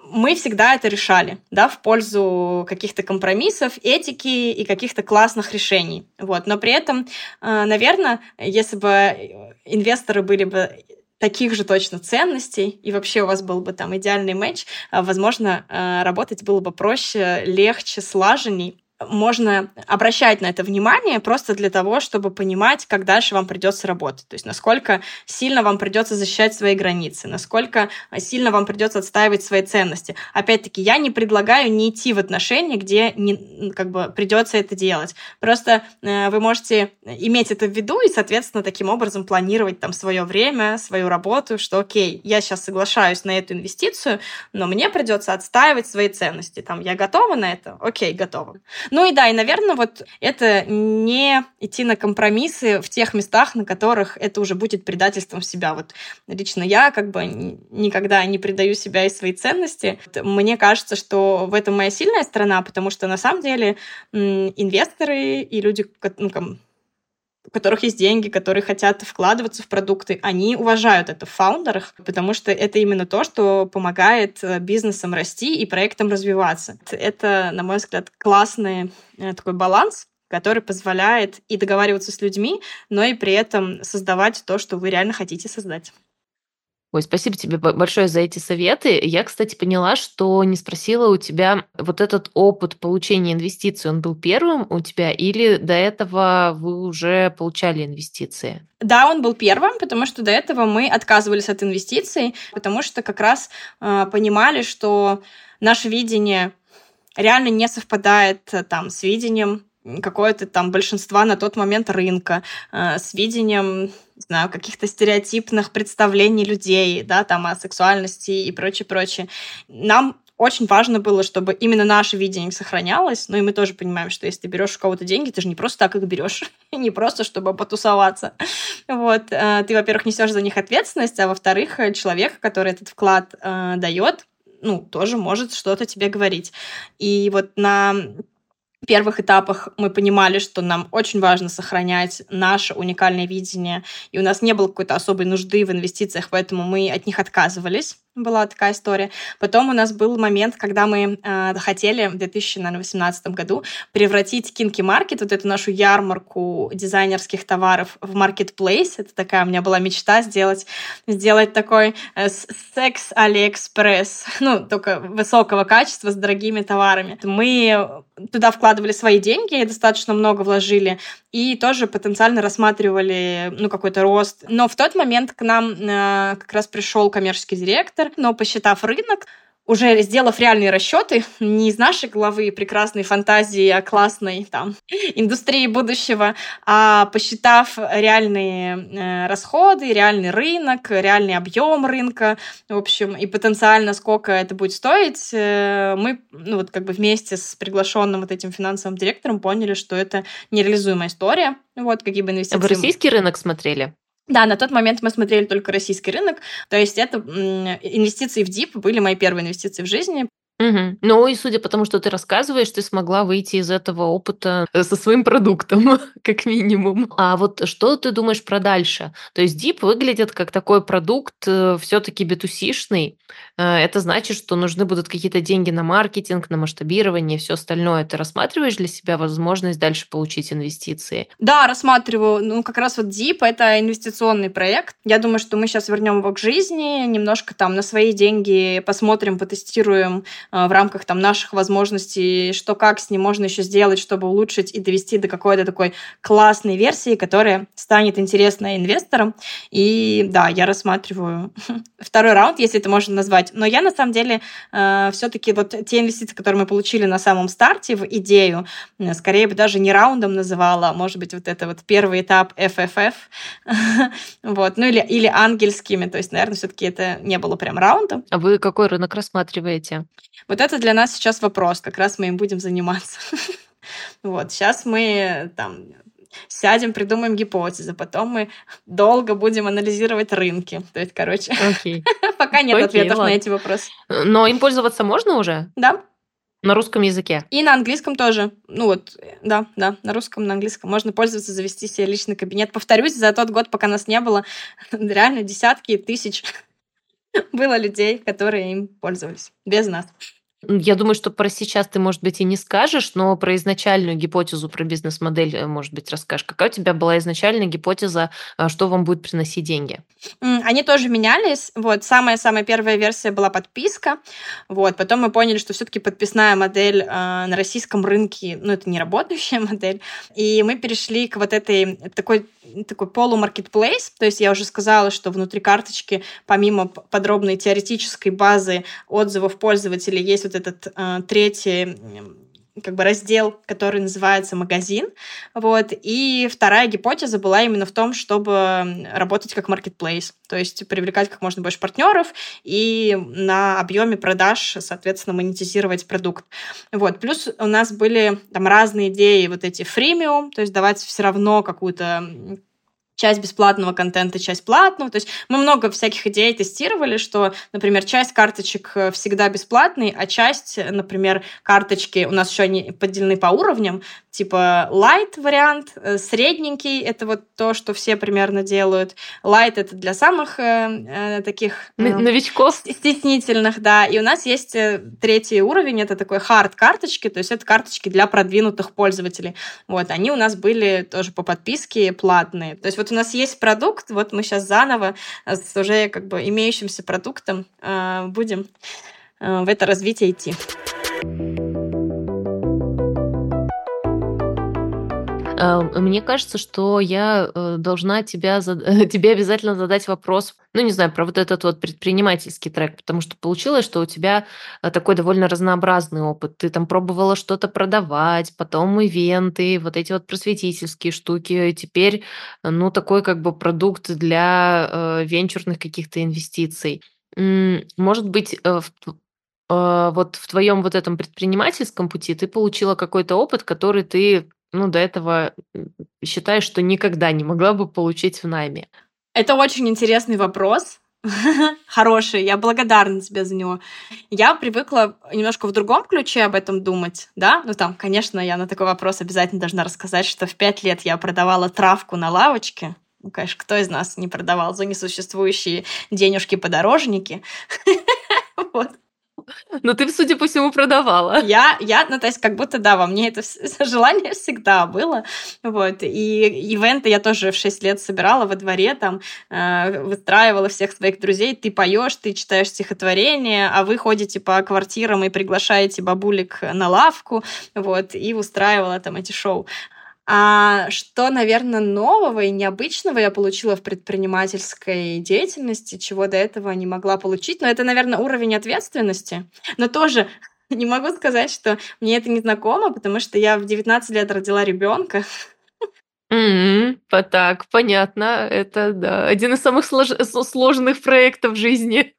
мы всегда это решали, да, в пользу каких-то компромиссов, этики и каких-то классных решений. Вот. Но при этом, э, наверное, если бы инвесторы были бы таких же точно ценностей, и вообще у вас был бы там идеальный матч, э, возможно, э, работать было бы проще, легче, слаженней. Можно обращать на это внимание просто для того, чтобы понимать, как дальше вам придется работать. То есть насколько сильно вам придется защищать свои границы, насколько сильно вам придется отстаивать свои ценности. Опять-таки, я не предлагаю не идти в отношения, где не, как бы придется это делать. Просто э, вы можете иметь это в виду и, соответственно, таким образом планировать там свое время, свою работу, что окей, я сейчас соглашаюсь на эту инвестицию, но мне придется отстаивать свои ценности. Там я готова на это? Окей, готова. Ну и да, и, наверное, вот это не идти на компромиссы в тех местах, на которых это уже будет предательством себя. Вот лично я как бы никогда не предаю себя и свои ценности. Мне кажется, что в этом моя сильная сторона, потому что на самом деле инвесторы и люди, ну, у которых есть деньги, которые хотят вкладываться в продукты, они уважают это в фаундерах, потому что это именно то, что помогает э, бизнесам расти и проектам развиваться. Это, на мой взгляд, классный э, такой баланс, который позволяет и договариваться с людьми, но и при этом создавать то, что вы реально хотите создать. Ой, спасибо тебе большое за эти советы. Я, кстати, поняла, что не спросила у тебя вот этот опыт получения инвестиций, он был первым у тебя или до этого вы уже получали инвестиции? Да, он был первым, потому что до этого мы отказывались от инвестиций, потому что как раз э, понимали, что наше видение реально не совпадает э, там с видением какое-то там большинства на тот момент рынка, э, с видением, знаю, каких-то стереотипных представлений людей, да, там о сексуальности и прочее, прочее. Нам очень важно было, чтобы именно наше видение сохранялось. Ну и мы тоже понимаем, что если ты берешь у кого-то деньги, ты же не просто так их берешь, не просто чтобы потусоваться. Вот. Э, ты, во-первых, несешь за них ответственность, а во-вторых, человек, который этот вклад э, дает, ну, тоже может что-то тебе говорить. И вот на первых этапах мы понимали, что нам очень важно сохранять наше уникальное видение, и у нас не было какой-то особой нужды в инвестициях, поэтому мы от них отказывались была такая история. Потом у нас был момент, когда мы э, хотели в 2018 году превратить Kinky Market, вот эту нашу ярмарку дизайнерских товаров, в marketplace. Это такая у меня была мечта сделать, сделать такой э, секс Алиэкспресс, ну, только высокого качества, с дорогими товарами. Мы туда вкладывали свои деньги, достаточно много вложили, и тоже потенциально рассматривали, ну, какой-то рост. Но в тот момент к нам э, как раз пришел коммерческий директор, но посчитав рынок, уже сделав реальные расчеты, не из нашей головы прекрасной фантазии о классной там индустрии будущего, а посчитав реальные э, расходы, реальный рынок, реальный объем рынка, в общем, и потенциально сколько это будет стоить, э, мы, ну вот как бы вместе с приглашенным вот этим финансовым директором поняли, что это нереализуемая история. Вот какие бы инвестиции. Вы российский рынок смотрели? Да, на тот момент мы смотрели только российский рынок, то есть это инвестиции в DIP были мои первые инвестиции в жизни. Угу. Ну и судя по тому, что ты рассказываешь, ты смогла выйти из этого опыта э, со своим продуктом, как минимум. А вот что ты думаешь про дальше? То есть Deep выглядит как такой продукт э, все-таки битусишный. Э, это значит, что нужны будут какие-то деньги на маркетинг, на масштабирование и все остальное. Ты рассматриваешь для себя возможность дальше получить инвестиции? Да, рассматриваю. Ну, как раз вот Deep — это инвестиционный проект. Я думаю, что мы сейчас вернем его к жизни, немножко там на свои деньги посмотрим, потестируем в рамках там наших возможностей, что как с ним можно еще сделать, чтобы улучшить и довести до какой-то такой классной версии, которая станет интересной инвесторам. И да, я рассматриваю второй раунд, если это можно назвать. Но я на самом деле э, все-таки вот те инвестиции, которые мы получили на самом старте в идею, э, скорее бы даже не раундом называла, а может быть вот это вот первый этап FFF, вот, ну или, или ангельскими, то есть, наверное, все-таки это не было прям раундом. А вы какой рынок рассматриваете? Вот это для нас сейчас вопрос, как раз мы им будем заниматься. Вот, сейчас мы там сядем, придумаем гипотезы, потом мы долго будем анализировать рынки. То есть, короче, okay. пока нет okay, ответов ладно. на эти вопросы. Но им пользоваться можно уже? Да. На русском языке? И на английском тоже. Ну вот, да, да, на русском, на английском. Можно пользоваться, завести себе личный кабинет. Повторюсь, за тот год, пока нас не было, реально десятки тысяч было людей, которые им пользовались без нас. Я думаю, что про сейчас ты, может быть, и не скажешь, но про изначальную гипотезу, про бизнес-модель, э, может быть, расскажешь. Какая у тебя была изначальная гипотеза, а, что вам будет приносить деньги? Они тоже менялись. Вот самая-самая первая версия была подписка. Вот потом мы поняли, что все-таки подписная модель э, на российском рынке, ну это не работающая модель, и мы перешли к вот этой такой такой полумаркетплейс. То есть я уже сказала, что внутри карточки помимо подробной теоретической базы отзывов пользователей есть вот этот э, третий как бы раздел, который называется магазин. Вот. И вторая гипотеза была именно в том, чтобы работать как marketplace, то есть привлекать как можно больше партнеров и на объеме продаж, соответственно, монетизировать продукт. Вот. Плюс у нас были там разные идеи, вот эти фримиум, то есть давать все равно какую-то часть бесплатного контента, часть платного. То есть мы много всяких идей тестировали, что, например, часть карточек э, всегда бесплатные, а часть, например, карточки у нас еще они поделены по уровням, типа light вариант, э, средненький, это вот то, что все примерно делают. Light это для самых э, э таких... Э, Новичков. Стеснительных, да. И у нас есть э, третий уровень, это такой hard карточки, то есть это карточки для продвинутых пользователей. Вот, они у нас были тоже по подписке платные. То есть вот у нас есть продукт, вот мы сейчас заново с уже как бы имеющимся продуктом э, будем э, в это развитие идти. Э, мне кажется, что я э, должна тебя, тебе обязательно задать вопрос, ну, не знаю, про вот этот вот предпринимательский трек, потому что получилось, что у тебя э, такой довольно разнообразный опыт. Ты там пробовала что-то продавать, потом ивенты, вот эти вот просветительские штуки. И теперь, ну, такой как бы продукт для венчурных каких-то инвестиций. Может быть, вот в твоем вот этом предпринимательском пути ты получила какой-то опыт, который ты ну, до этого считаешь, что никогда не могла бы получить в найме? Это очень интересный вопрос. Хороший, я благодарна тебе за него. Я привыкла немножко в другом ключе об этом думать, да? Ну там, конечно, я на такой вопрос обязательно должна рассказать, что в пять лет я продавала травку на лавочке. Ну, конечно, кто из нас не продавал за несуществующие денежки-подорожники? Вот. Но ты, судя по всему, продавала. Я, я, ну, то есть, как будто, да, во мне это желание всегда было. Вот. И ивенты я тоже в 6 лет собирала во дворе, там, э, выстраивала всех своих друзей. Ты поешь, ты читаешь стихотворение, а вы ходите по квартирам и приглашаете бабулек на лавку, вот, и устраивала там эти шоу. А что, наверное, нового и необычного я получила в предпринимательской деятельности, чего до этого не могла получить? Но это, наверное, уровень ответственности. Но тоже не могу сказать, что мне это не знакомо, потому что я в 19 лет родила ребенка. М, так, понятно. Это, да, один из самых слож сложных проектов в жизни.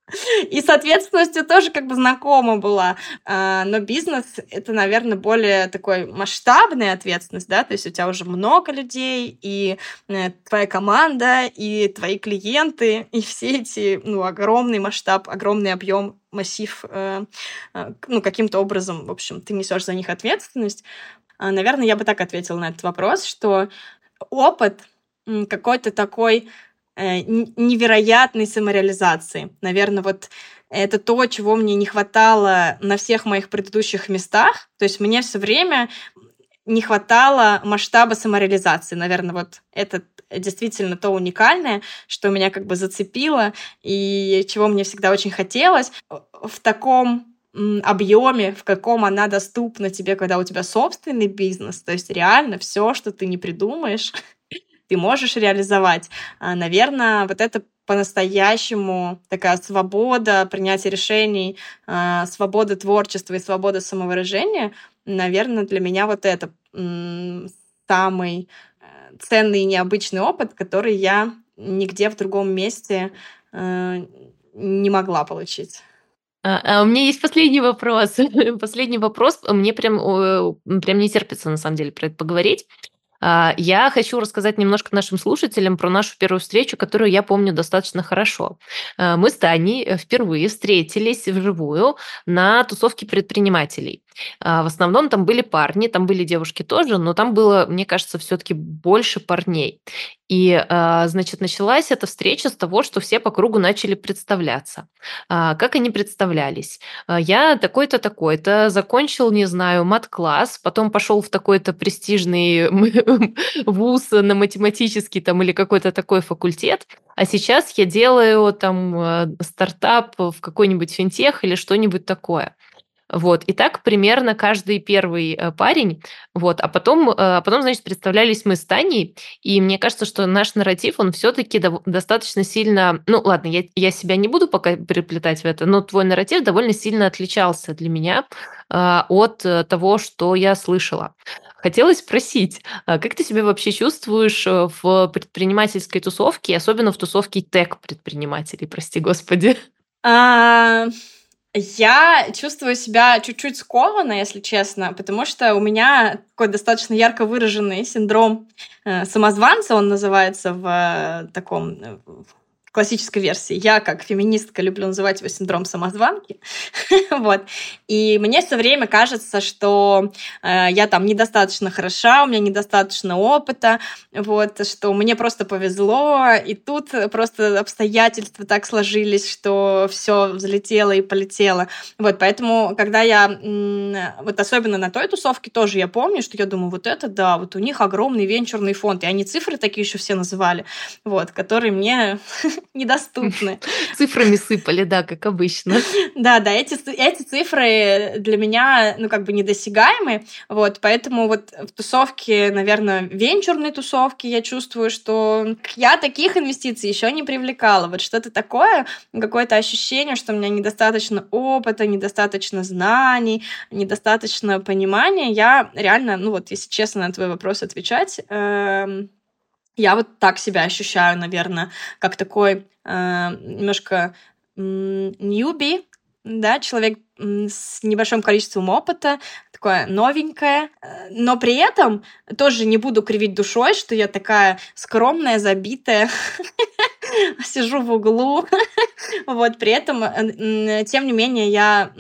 И с ответственностью тоже как бы знакома была. А, но бизнес- это, наверное, более такой масштабная ответственность, да, то есть у тебя уже много людей, и э, твоя команда, и твои клиенты, и все эти, ну, огромный масштаб, огромный объем, массив, э, э, ну, каким-то образом, в общем, ты несешь за них ответственность. А, наверное, я бы так ответила на этот вопрос, что опыт какой-то такой э, невероятной самореализации. Наверное, вот это то, чего мне не хватало на всех моих предыдущих местах. То есть мне все время не хватало масштаба самореализации. Наверное, вот это действительно то уникальное, что меня как бы зацепило и чего мне всегда очень хотелось. В таком объеме, в каком она доступна тебе, когда у тебя собственный бизнес. То есть реально все, что ты не придумаешь, ты можешь реализовать. А, Наверное, вот это по-настоящему такая свобода принятия решений, а, свобода творчества и свобода самовыражения, наверное, для меня вот это самый э, ценный и необычный опыт, который я нигде в другом месте э, не могла получить. А, а у меня есть последний вопрос. последний вопрос. Мне прям, прям не терпится, на самом деле, про это поговорить. А, я хочу рассказать немножко нашим слушателям про нашу первую встречу, которую я помню достаточно хорошо. А, мы с Таней впервые встретились вживую на тусовке предпринимателей. А, в основном там были парни, там были девушки тоже, но там было, мне кажется, все-таки больше парней. И, а, значит, началась эта встреча с того, что все по кругу начали представляться. А, как они представлялись? Я такой-то, такой-то, закончил, не знаю, мат-класс, потом пошел в такой-то престижный вуз на математический там или какой-то такой факультет, а сейчас я делаю там стартап в какой-нибудь финтех или что-нибудь такое. Вот. И так примерно каждый первый э, парень. Вот. А потом, а потом, значит, представлялись мы с Таней, и мне кажется, что наш нарратив, он все-таки достаточно сильно... Ну, ладно, я, я себя не буду пока переплетать в это, но твой нарратив довольно сильно отличался для меня а, от э, того, что я слышала. Хотелось спросить, а как ты себя вообще чувствуешь в предпринимательской тусовке, особенно в тусовке тег-предпринимателей, прости господи? Я чувствую себя чуть-чуть скованно, если честно, потому что у меня такой достаточно ярко выраженный синдром э, самозванца, он называется в э, таком э, классической версии. Я, как феминистка, люблю называть его синдром самозванки. вот. И мне все время кажется, что э, я там недостаточно хороша, у меня недостаточно опыта, вот, что мне просто повезло, и тут просто обстоятельства так сложились, что все взлетело и полетело. Вот, поэтому, когда я, вот особенно на той тусовке тоже я помню, что я думаю, вот это да, вот у них огромный венчурный фонд, и они цифры такие еще все называли, вот, которые мне недоступны. Цифрами сыпали, да, как обычно. Да, да, эти, эти цифры для меня, ну, как бы недосягаемы, вот, поэтому вот в тусовке, наверное, венчурной тусовке я чувствую, что я таких инвестиций еще не привлекала. Вот что-то такое, какое-то ощущение, что у меня недостаточно опыта, недостаточно знаний, недостаточно понимания. Я реально, ну вот, если честно на твой вопрос отвечать, эм, я вот так себя ощущаю, наверное, как такой э, немножко ньюби, да, человек с небольшим количеством опыта, такое новенькое, э, но при этом тоже не буду кривить душой, что я такая скромная, забитая, сижу в углу, вот, при этом, э, тем не менее, я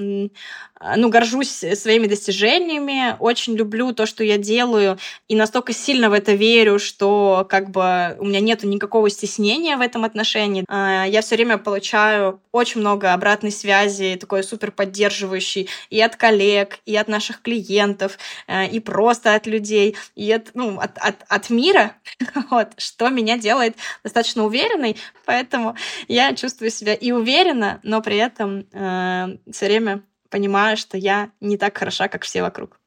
а, ну, горжусь своими достижениями, очень люблю то, что я делаю, и настолько сильно в это верю, что как бы у меня нету никакого стеснения в этом отношении. А, я все время получаю очень много обратной связи, такой супер поддерживающий и от коллег, и от наших клиентов, э, и просто от людей, и от, ну, от, от, от мира, вот, что меня делает достаточно уверенной, поэтому я чувствую себя и уверенно, но при этом э, все время понимаю, что я не так хороша, как все вокруг.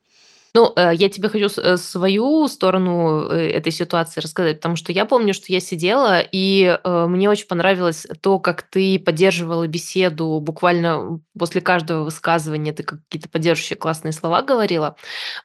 Ну, э, я тебе хочу э, свою сторону э, этой ситуации рассказать, потому что я помню, что я сидела, и мне очень понравилось то, как ты поддерживала беседу буквально после каждого высказывания, ты какие-то поддерживающие классные слова говорила.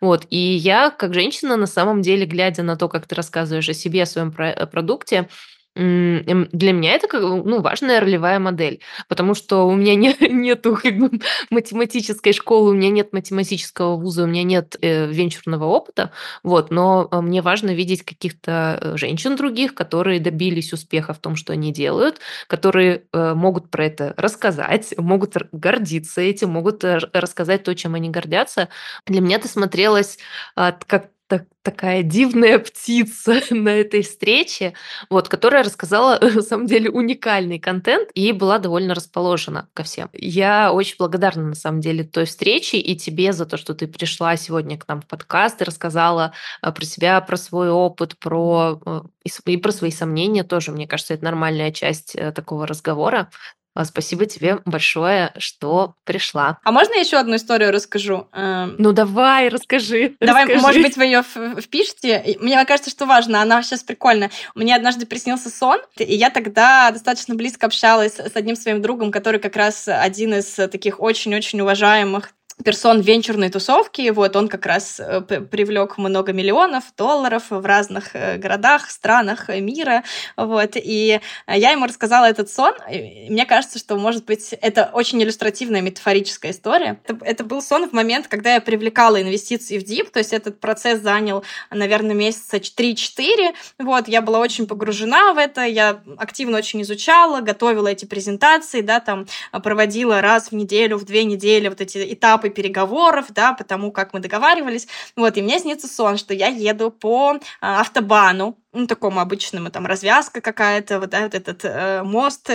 Вот. И я, как женщина, на самом деле, глядя на то, как ты рассказываешь о себе, о своем продукте, для меня это ну, важная ролевая модель, потому что у меня не, нету как бы, математической школы, у меня нет математического вуза, у меня нет э, венчурного опыта, вот, но э, мне важно видеть каких-то э, женщин других, которые добились успеха в том, что они делают, которые э, могут про это рассказать, могут гордиться этим, могут э, рассказать то, чем они гордятся. Для меня это смотрелось э, как так, такая дивная птица на этой встрече, вот, которая рассказала, на самом деле, уникальный контент и была довольно расположена ко всем. Я очень благодарна, на самом деле, той встрече и тебе за то, что ты пришла сегодня к нам в подкаст и рассказала э, про себя, про свой опыт, про э, и про свои сомнения тоже. Мне кажется, это нормальная часть э, такого разговора. А, спасибо тебе большое, что пришла. А можно я еще одну историю расскажу? Эм, ну давай, расскажи. Давай, расскажи. может быть, вы ее впишете. Мне кажется, что важно. Она сейчас прикольная. Мне однажды приснился сон, и я тогда достаточно близко общалась с одним своим другом, который как раз один из таких очень-очень уважаемых персон венчурной тусовки, вот он как раз э, привлек много миллионов долларов в разных э, городах, странах мира, вот, и я ему рассказала этот сон, и мне кажется, что, может быть, это очень иллюстративная метафорическая история. Это, это был сон в момент, когда я привлекала инвестиции в DIP, то есть этот процесс занял, наверное, месяца 3-4, вот, я была очень погружена в это, я активно очень изучала, готовила эти презентации, да, там, проводила раз в неделю, в две недели вот эти этапы этапы переговоров, да, потому как мы договаривались. Вот, и мне снится сон, что я еду по а, автобану, ну, такому обычному, там, развязка какая-то, вот, да, вот этот э, мост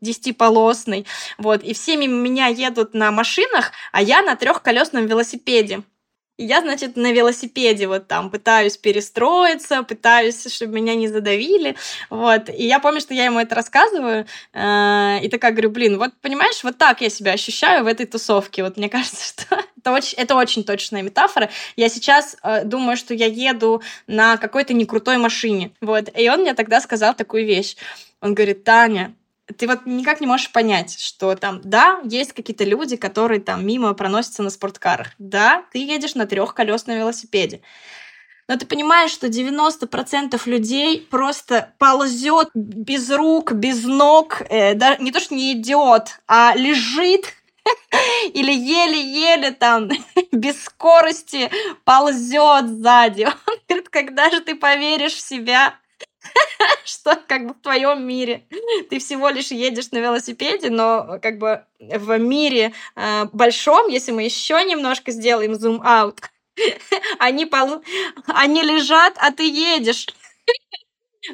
десятиполосный, вот, и все мимо меня едут на машинах, а я на трехколесном велосипеде. Я, значит, на велосипеде вот там пытаюсь перестроиться, пытаюсь, чтобы меня не задавили, вот. И я помню, что я ему это рассказываю, э, и такая говорю, блин, вот понимаешь, вот так я себя ощущаю в этой тусовке. Вот мне кажется, что это очень, это очень точная метафора. Я сейчас э, думаю, что я еду на какой-то некрутой машине, вот. И он мне тогда сказал такую вещь. Он говорит, Таня, ты вот никак не можешь понять, что там, да, есть какие-то люди, которые там мимо проносятся на спорткарах. Да, ты едешь на трехколесном велосипеде. Но ты понимаешь, что 90% людей просто ползет без рук, без ног, э, да, не то что не идет, а лежит или еле-еле там без скорости ползет сзади. Он говорит, когда же ты поверишь в себя, что как бы в твоем мире ты всего лишь едешь на велосипеде, но как бы в мире э, большом, если мы еще немножко сделаем зум-аут, они, пол... они лежат, а ты едешь.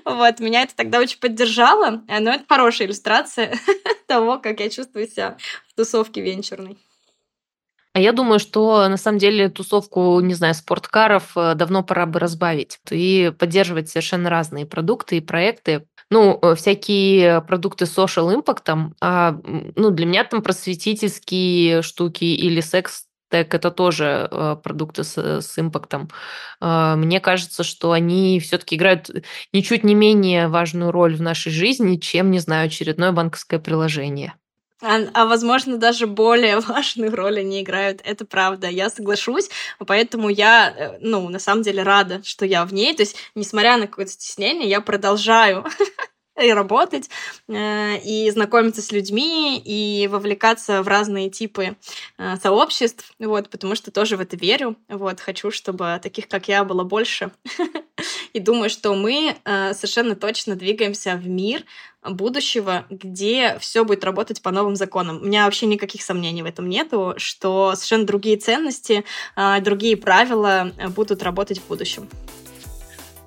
Вот, меня это тогда очень поддержало, но это хорошая иллюстрация того, как я чувствую себя в тусовке венчурной. А я думаю, что на самом деле тусовку, не знаю, спорткаров э, давно пора бы разбавить и поддерживать совершенно разные продукты и проекты. Ну, э, всякие продукты social impact, а, ну, для меня там просветительские штуки или секс так это тоже э, продукты с, с импактом. Э, мне кажется, что они все-таки играют ничуть не менее важную роль в нашей жизни, чем, не знаю, очередное банковское приложение. А, а возможно, даже более важную роль они играют. Это правда. Я соглашусь. Поэтому я, э, ну, на самом деле рада, что я в ней. То есть, несмотря на какое-то стеснение, я продолжаю и работать, э, и знакомиться с людьми, и вовлекаться в разные типы э, сообществ, вот, потому что тоже в это верю, вот, хочу, чтобы таких, как я, было больше, и думаю, что мы совершенно точно двигаемся в мир, будущего, где все будет работать по новым законам. У меня вообще никаких сомнений в этом нету, что совершенно другие ценности, другие правила будут работать в будущем.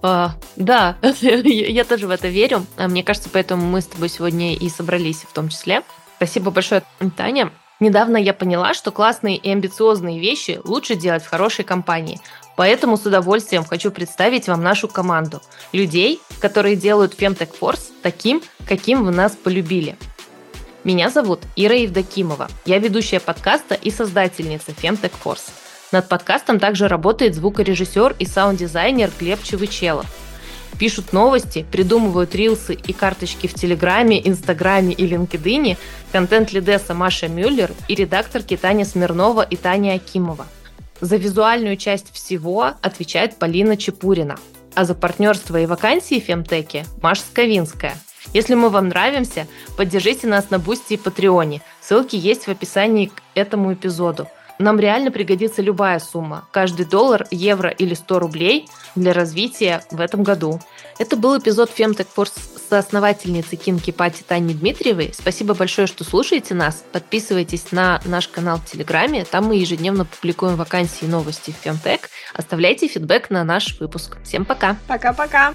А, да, я тоже в это верю. А, мне кажется, поэтому мы с тобой сегодня и собрались в том числе. Спасибо большое, Таня. Недавно я поняла, что классные и амбициозные вещи лучше делать в хорошей компании. Поэтому с удовольствием хочу представить вам нашу команду. Людей, которые делают Femtech Force таким, каким вы нас полюбили. Меня зовут Ира Евдокимова. Я ведущая подкаста и создательница Femtech Force. Над подкастом также работает звукорежиссер и саунд-дизайнер Глеб Чевычелов. Пишут новости, придумывают рилсы и карточки в Телеграме, Инстаграме и LinkedIn контент-лидесса Маша Мюллер и редакторки Таня Смирнова и Таня Акимова – за визуальную часть всего отвечает Полина Чепурина, а за партнерство и вакансии в Femtech е Маша Сковинская. Если мы вам нравимся, поддержите нас на Boosty и Patreon е. Ссылки есть в описании к этому эпизоду. Нам реально пригодится любая сумма. Каждый доллар, евро или 100 рублей для развития в этом году. Это был эпизод Femtech Force соосновательницы Кинки Пати Тани Дмитриевой. Спасибо большое, что слушаете нас. Подписывайтесь на наш канал в Телеграме. Там мы ежедневно публикуем вакансии и новости в Femtech. Оставляйте фидбэк на наш выпуск. Всем пока. Пока-пока.